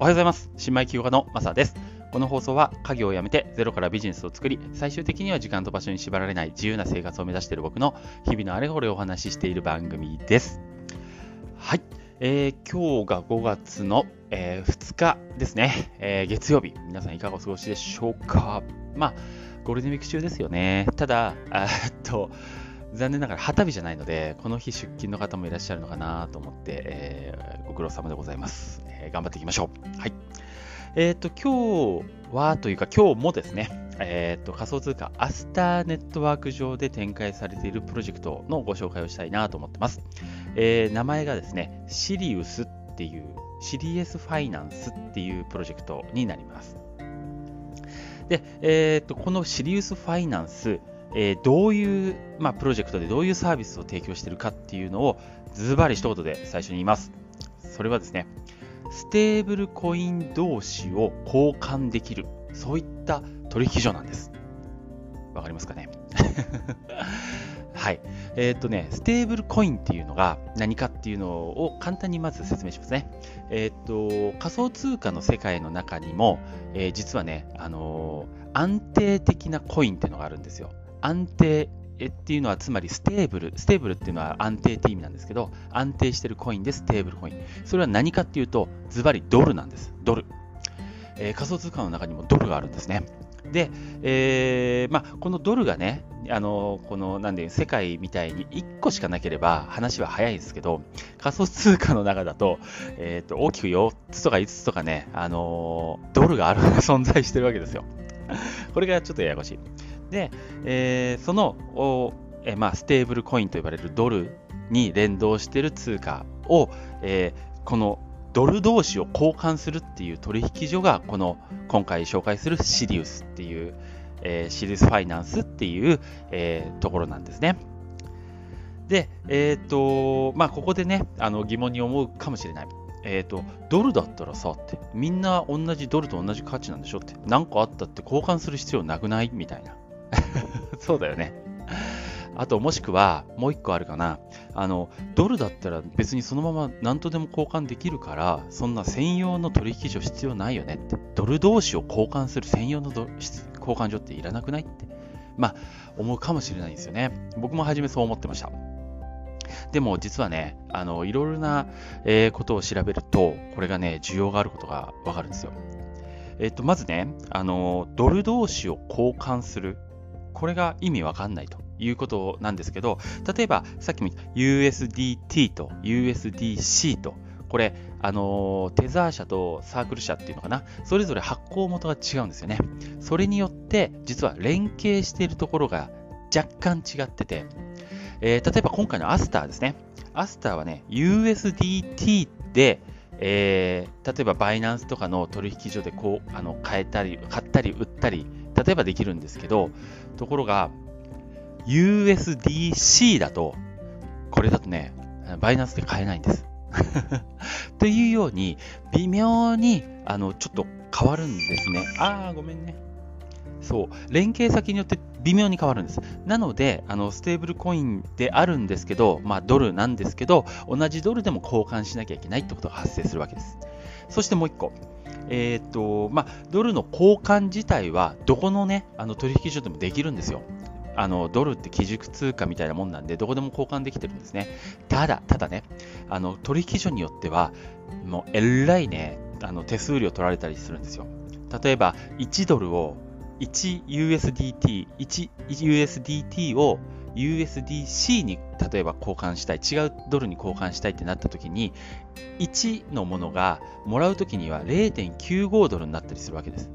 おはようございます。新米企業家のマサです。この放送は家業を辞めてゼロからビジネスを作り、最終的には時間と場所に縛られない自由な生活を目指している僕の日々のあれこれをお話ししている番組です。はい。えー、今日が5月の、えー、2日ですね、えー、月曜日。皆さんいかがお過ごしでしょうかまあ、ゴールデンウィーク中ですよね。ただ、えっと、残念ながら旗日じゃないので、この日出勤の方もいらっしゃるのかなと思って、えー、ご苦労様でございます。えー、頑張っていきましょう。はい。えっ、ー、と、今日はというか今日もですね、えっ、と、仮想通貨アスターネットワーク上で展開されているプロジェクトのご紹介をしたいなと思ってます。え名前がですね、シリウスっていう、シリエスファイナンスっていうプロジェクトになります。で、えっ、と、このシリウスファイナンス、えー、どういう、まあ、プロジェクトでどういうサービスを提供しているかっていうのをズバリ一言で最初に言います。それはですね、ステーブルコイン同士を交換できる、そういった取引所なんです。わかりますかね？はい。えー、っとね、ステーブルコインっていうのが何かっていうのを簡単にまず説明しますね。えー、っと、仮想通貨の世界の中にも、えー、実はね、あの安定的なコインっていうのがあるんですよ。安定っていうのはつまりステーブル、ステーブルっていうのは安定って意味なんですけど、安定してるコインでステーブルコイン。それは何かっていうと、ズバリドルなんです。ドル。えー、仮想通貨の中にもドルがあるんですね。で、えーまあ、このドルがね、あのこのなんで世界みたいに1個しかなければ話は早いですけど、仮想通貨の中だと,、えーと、大きく4つとか5つとかね、あのドルがある 存在してるわけですよ。これがちょっとややこしい。で、えー、そのお、えー、まあ、ステーブルコインと呼ばれるドルに連動している通貨を、えー、このドル同士を交換するっていう取引所が、この今回紹介するシリウスっていう、えー、シリウスファイナンスっていう、えー、ところなんですね。で、えっ、ー、と、まあ、ここでね、あの疑問に思うかもしれない。えっ、ー、と、ドルだったらさって、みんな同じドルと同じ価値なんでしょって、何かあったって交換する必要なくない？みたいな。そうだよね。あと、もしくは、もう一個あるかな。あの、ドルだったら別にそのまま何とでも交換できるから、そんな専用の取引所必要ないよねって。ドル同士を交換する専用の交換所っていらなくないって。まあ、思うかもしれないんですよね。僕も初めそう思ってました。でも実はね、あの、いろいろな、え、ことを調べると、これがね、需要があることがわかるんですよ。えっと、まずね、あの、ドル同士を交換する。これが意味わかんないということなんですけど、例えばさっきも言った USDT と USDC と、これ、あのテザー社とサークル社っていうのかな、それぞれ発行元が違うんですよね。それによって、実は連携しているところが若干違ってて、えー、例えば今回のアスターですね。アスターはね、USDT で、えー、例えばバイナンスとかの取引所でこうあの買えたり、買ったり売ったり例えばできるんですけど、ところが、USDC だと、これだとね、バイナンスで買えないんです。というように、微妙に、あの、ちょっと変わるんですね。あー、ごめんね。そう、連携先によって微妙に変わるんです。なので、あのステーブルコインであるんですけど、まあ、ドルなんですけど、同じドルでも交換しなきゃいけないってことが発生するわけです。そしてもう一個、えーとまあ、ドルの交換自体はどこの,、ね、あの取引所でもできるんですよ。あのドルって基軸通貨みたいなもんなんで、どこでも交換できてるんですね。ただ、ただね、あの取引所によっては、もうえらいね、あの手数料取られたりするんですよ。例えば、1ドルを 1USDT、1USDT を USDC に例えば交換したい、違うドルに交換したいってなった時に、1のものがもらう時には0.95ドルになったりするわけです。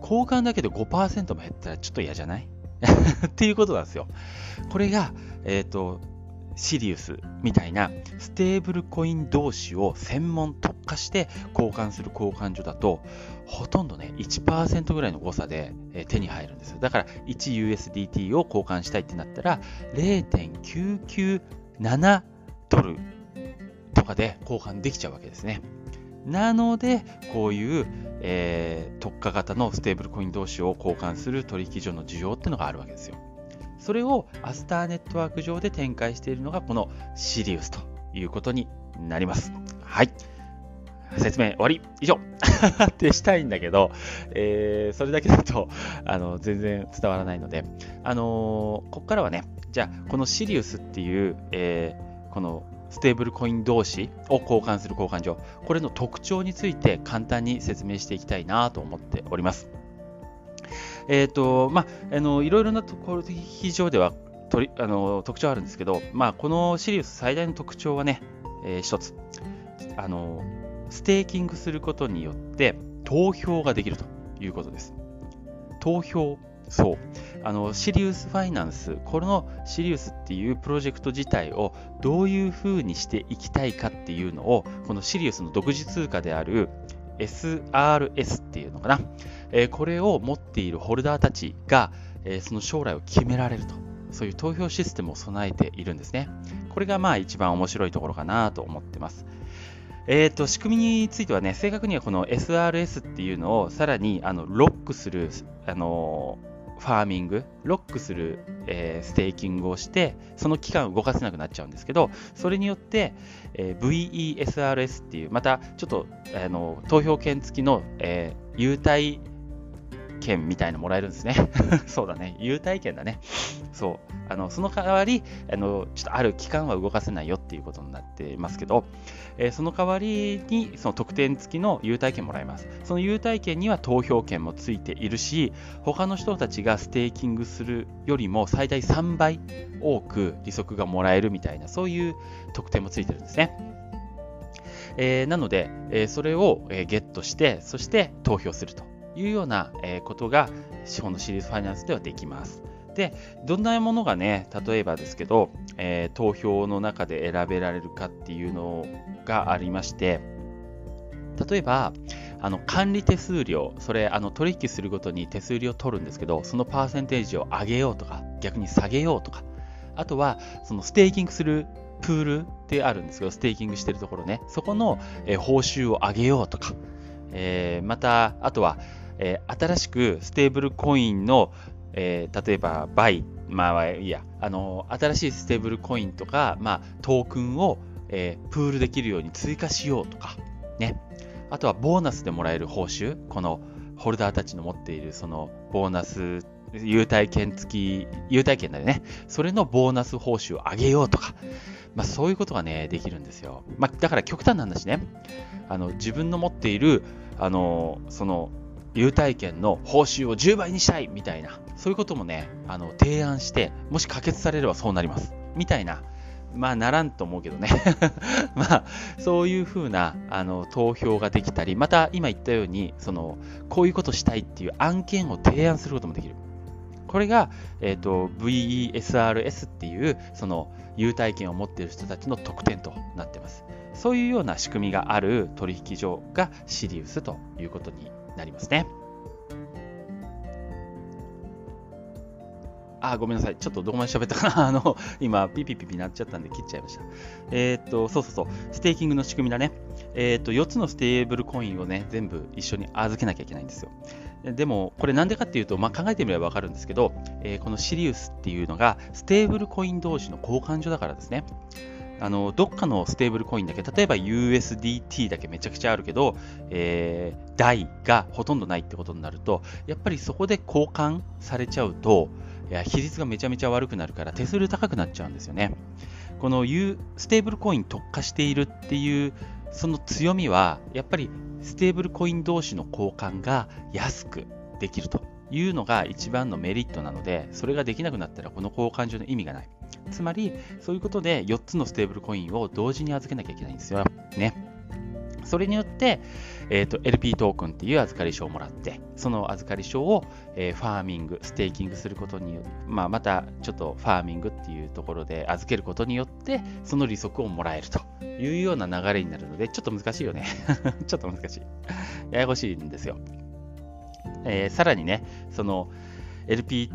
交換だけで5%も減ったらちょっと嫌じゃない？っていうことなんですよ。これが、えっ、ー、と、シリウスみたいなステーブルコイン同士を専門特化して交換する交換所だとほとんどね1%ぐらいの誤差で手に入るんですだから 1USDT を交換したいってなったら0.997ドルとかで交換できちゃうわけですね。なのでこういう、えー、特化型のステーブルコイン同士を交換する取引所の需要っていうのがあるわけですよ。それをアスターネットワーク上で展開しているのがこのシリウスということになります。はい。説明終わり以上 ってしたいんだけど、えー、それだけだと あの全然伝わらないので、あのー、ここからはね、じゃあこのシリウスっていう、えー、このステーブルコイン同士を交換する交換所、これの特徴について簡単に説明していきたいなと思っております。えっ、ー、と、まあ、あの、いろいろなところ非常では取りあの特徴あるんですけど、まあ、このシリウス最大の特徴はね、えー、一つあの、ステーキングすることによって投票ができるということです。投票そう。あの、シリウスファイナンス、このシリウスっていうプロジェクト自体をどういうふうにしていきたいかっていうのを、このシリウスの独自通貨である SRS っていうのかな。え、これを持っているホルダーたちが、え、その将来を決められると。そういう投票システムを備えているんですね。これがまあ一番面白いところかなと思ってます。えーと、仕組みについてはね、正確にはこの SRS っていうのをさらにあのロックする、あのファーミング、ロックする、えー、ステーキングをして、その期間を動かせなくなっちゃうんですけど、それによって、えー、VESRS っていう、またちょっとあの投票券付きの、えー、優待券みたいなもらえるんですね。そうだね。優待券だね。そう。あの、その代わり、あの、ちょっとある期間は動かせないよっていうことになっていますけど、えー、その代わりに、その特典付きの優待券もらえます。その優待券には投票券もついているし、他の人たちがステーキングするよりも最大3倍多く利息がもらえるみたいな、そういう特典もついてるんですね。えー、なので、えー、それを、えー、ゲットして、そして投票すると。いうようなことが資本の Sirius Finance ではできます。で、どんなものがね、例えばですけど、えー、投票の中で選べられるかっていうのがありまして、例えば、あの管理手数料、それあの取引するごとに手数料を取るんですけど、そのパーセンテージを上げようとか、逆に下げようとか、あとはそのステーキングするプールってあるんですけど、ステーキングしてるところね、そこの、え報酬を上げようとか、えー、また、あとは、えー、新しくステーブルコインの、えー、例えば BAI、まあいや、あの新しいステーブルコインとか、まあ、トークンを、えー、プールできるように追加しようとか、ね。あとはボーナスでもらえる報酬、このホルダーたちの持っているそのボーナス、優待券付き、優待券だよね。それのボーナス報酬を上げようとか、まあそういうことがね、できるんですよ。まあだから極端なんだしね、あの自分の持っている、あの、その優待券の報酬を10倍にしたいみたいな、そういうこともね、あの提案して、もし可決されればそうなります。みたいな、まあならんと思うけどね。まあそういうふうなあの投票ができたり、また今言ったように、そのこういうことしたいっていう案件を提案することもできる。これが、えーと、VESRS っていうその優待券を持っている人たちの特典となってます。そういうような仕組みがある取引所がシリウスということになりますね。あ、ごめんなさい。ちょっとどこまで喋ったかな。あの、今、ピピピピなっちゃったんで切っちゃいました。えー、っと、そうそうそう。ステーキングの仕組みだね。えー、っと、4つのステーブルコインをね、全部一緒に預けなきゃいけないんですよ。でも、これなんでかっていうと、まあ、考えてみればわかるんですけど、えー、このシリウスっていうのが、ステーブルコイン同士の交換所だからですね。あのどっかのステーブルコインだけ、例えば USDT だけめちゃくちゃあるけど、えー、代がほとんどないってことになると、やっぱりそこで交換されちゃうと、いや比率がめちゃめちゃ悪くなるから手数料高くなっちゃうんですよね。この U ステーブルコイン特化しているっていうその強みは、やっぱりステーブルコイン同士の交換が安くできるというのが一番のメリットなので、それができなくなったらこの交換所の意味がない。つまり、そういうことで4つのステーブルコインを同時に預けなきゃいけないんですよ。ね。それによって、えーと、LP トークンっていう預かり証をもらって、その預かり証を、えー、ファーミング、ステーキングすることによって、まあ、またちょっとファーミングっていうところで預けることによって、その利息をもらえるというような流れになるので、ちょっと難しいよね。ちょっと難しい。ややこしいんですよ。えー、さらにね、その LP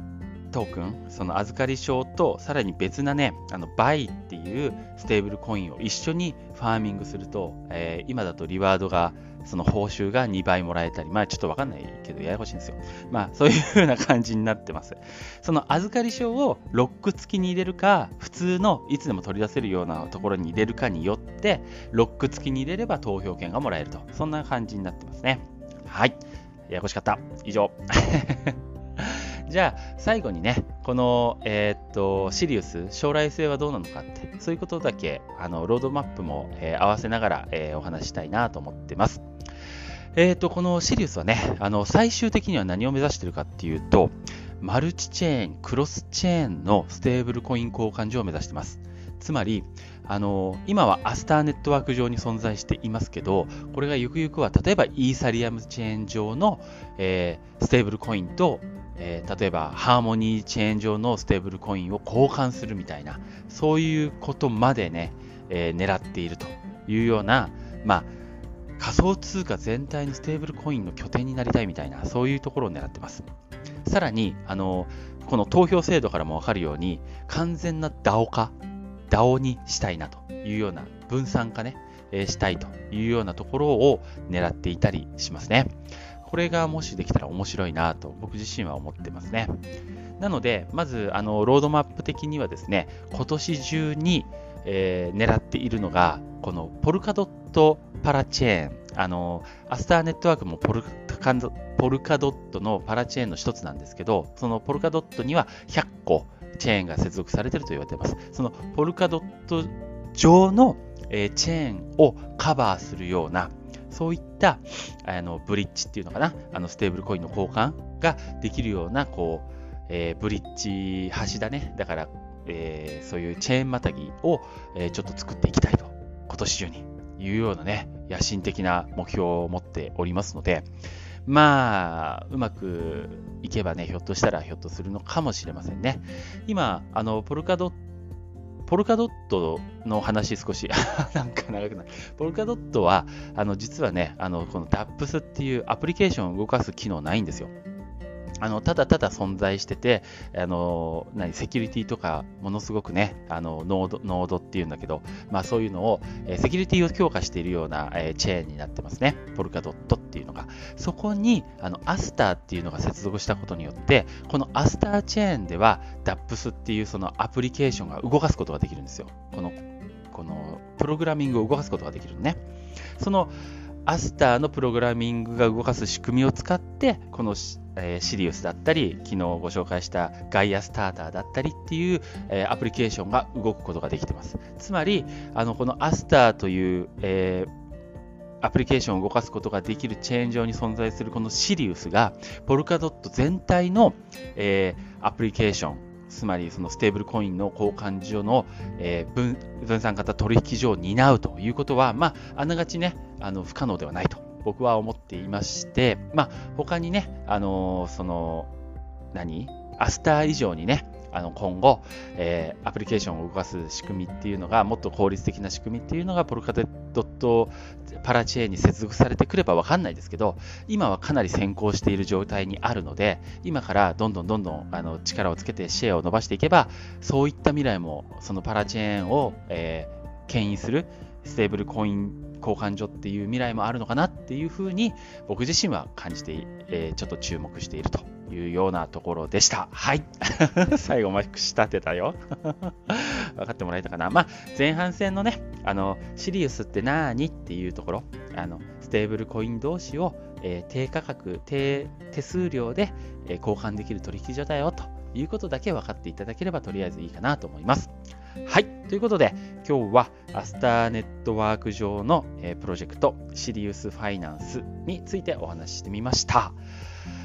トークン、その預かり証と、さらに別なね、あの BAI っていうステーブルコインを一緒にファーミングすると、えー、今だとリワードが、その報酬が2倍もらえたり、まあちょっとわかんないけど、ややこしいんですよ。まあそういう風な感じになってます。その預かり証をロック付きに入れるか、普通のいつでも取り出せるようなところに入れるかによって、ロック付きに入れれば投票権がもらえると。そんな感じになってますね。はい。ややこしかった。以上。じゃあ、最後にね、この、えー、っと、シリウス、将来性はどうなのかって、そういうことだけ、あの、ロードマップも、えー、合わせながら、えー、お話したいなと思ってます。えっと、このシリウスはね、あの、最終的には何を目指してるかっていうと、マルチチェーン、クロスチェーンのステーブルコイン交換所を目指してます。つまり、あの今はアスターネットワーク上に存在していますけど、これがゆくゆくは例えばイーサリアムチェーン上の、えー、ステーブルコインと、えー、例えばハーモニーチェーン上のステーブルコインを交換するみたいな、そういうことまでね、えー、狙っているというような、まあ、仮想通貨全体のステーブルコインの拠点になりたいみたいな、そういうところを狙ってます。さらに、あのこの投票制度からもわかるように、完全な DAO 化 DAO にしたいなというような分散化ね、え、したいというようなところを狙っていたりしますね。これがもしできたら面白いなと僕自身は思ってますね。なので、まずあのロードマップ的にはですね、今年中に、えー、狙っているのが、このポルカドットパラチェーン、あのアスターネットワークもポルカポルカドットのパラチェーンの一つなんですけど、そのポルカドットには100個、チェーンが接続されていると言われています。そのポルカドット上の、え、チェーンをカバーするような、そういったあのブリッジっていうのかな、あのステーブルコインの交換ができるような、こう、えー、ブリッジ橋だね。だから、えー、そういうチェーンまたぎを、えー、ちょっと作っていきたいと、今年中にいうようなね、野心的な目標を持っておりますので、まあ、うまくいけばね、ひょっとしたらひょっとするのかもしれませんね。今、あの、ポルカドットポルカドットの話少し なんか長くない。ポルカドットは、あの、実はね、あの、この DAPS っていうアプリケーションを動かす機能ないんですよ。あの、ただただ存在してて、あの、何、セキュリティとか、ものすごくね、あの、ノード、ノードっていうんだけど、まあそういうのを、えセキュリティを強化しているような、えチェーンになってますね。ポルカドットっていうのが。そこに、あの、アスターっていうのが接続したことによって、このアスターチェーンでは、DAPS っていうそのアプリケーションが動かすことができるんですよ。この、この、プログラミングを動かすことができるのね。その、アスターのプログラミングが動かす仕組みを使って、このえ、シリウスだったり、昨日ご紹介したガイアスターターだったりっていう、え、アプリケーションが動くことができてます。つまり、あのこのアスターという、えアプリケーションを動かすことができるチェーン上に存在するこのシリウスが、ポルカドット全体の、え、アプリケーション、つまりそのステーブルコインの交換所の、え、分分散型取引所を担うということは、まあ、あながちね、あの不可能ではないと僕は思っていまして、まあ、他にね、あのー、その、何？アスター以上にね、あの今後、えー、アプリケーションを動かす仕組みっていうのが、もっと効率的な仕組みっていうのが、ポルカデドットパラチェーンに接続されてくればわかんないですけど、今はかなり先行している状態にあるので、今からどんどんどんどんあの力をつけてシェアを伸ばしていけば、そういった未来も、そのパラチェーンを、えー、牽引するステーブルコイン交換所っていう未来もあるのかなっていうふうに僕自身は感じて、えー、ちょっと注目しているというようなところでした。はい。最後まくし立てたよ。分かってもらえたかな。まあ、前半戦のね、あの、シリウスって何っていうところ、あの、ステーブルコイン同士を、えー、低価格、低手数料で、えー、交換できる取引所だよということだけ分かっていただければとりあえずいいかなと思います。はい。ということで、今日はアスターネットワーク上の、え、プロジェクト、シリウスファイナンスについてお話ししてみました。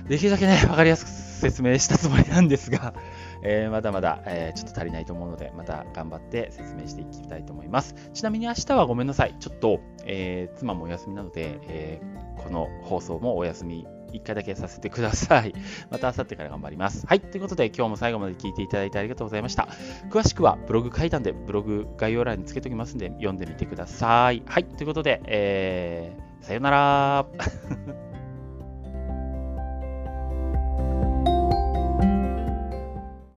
できるだけね、わかりやすく説明したつもりなんですが、えー、まだまだ、えー、ちょっと足りないと思うので、また頑張って説明していきたいと思います。ちなみに明日はごめんなさい。ちょっと、えー、妻もお休みなので、えこの放送もお休み1回だけさせてください。また明後日から頑張ります。はい。ということで、今日も最後まで聞いていただいてありがとうございました。詳しくはブログ書いたんで、ブログ概要欄につけておきますんで、読んでみてください。はい。ということで、えー、さよなら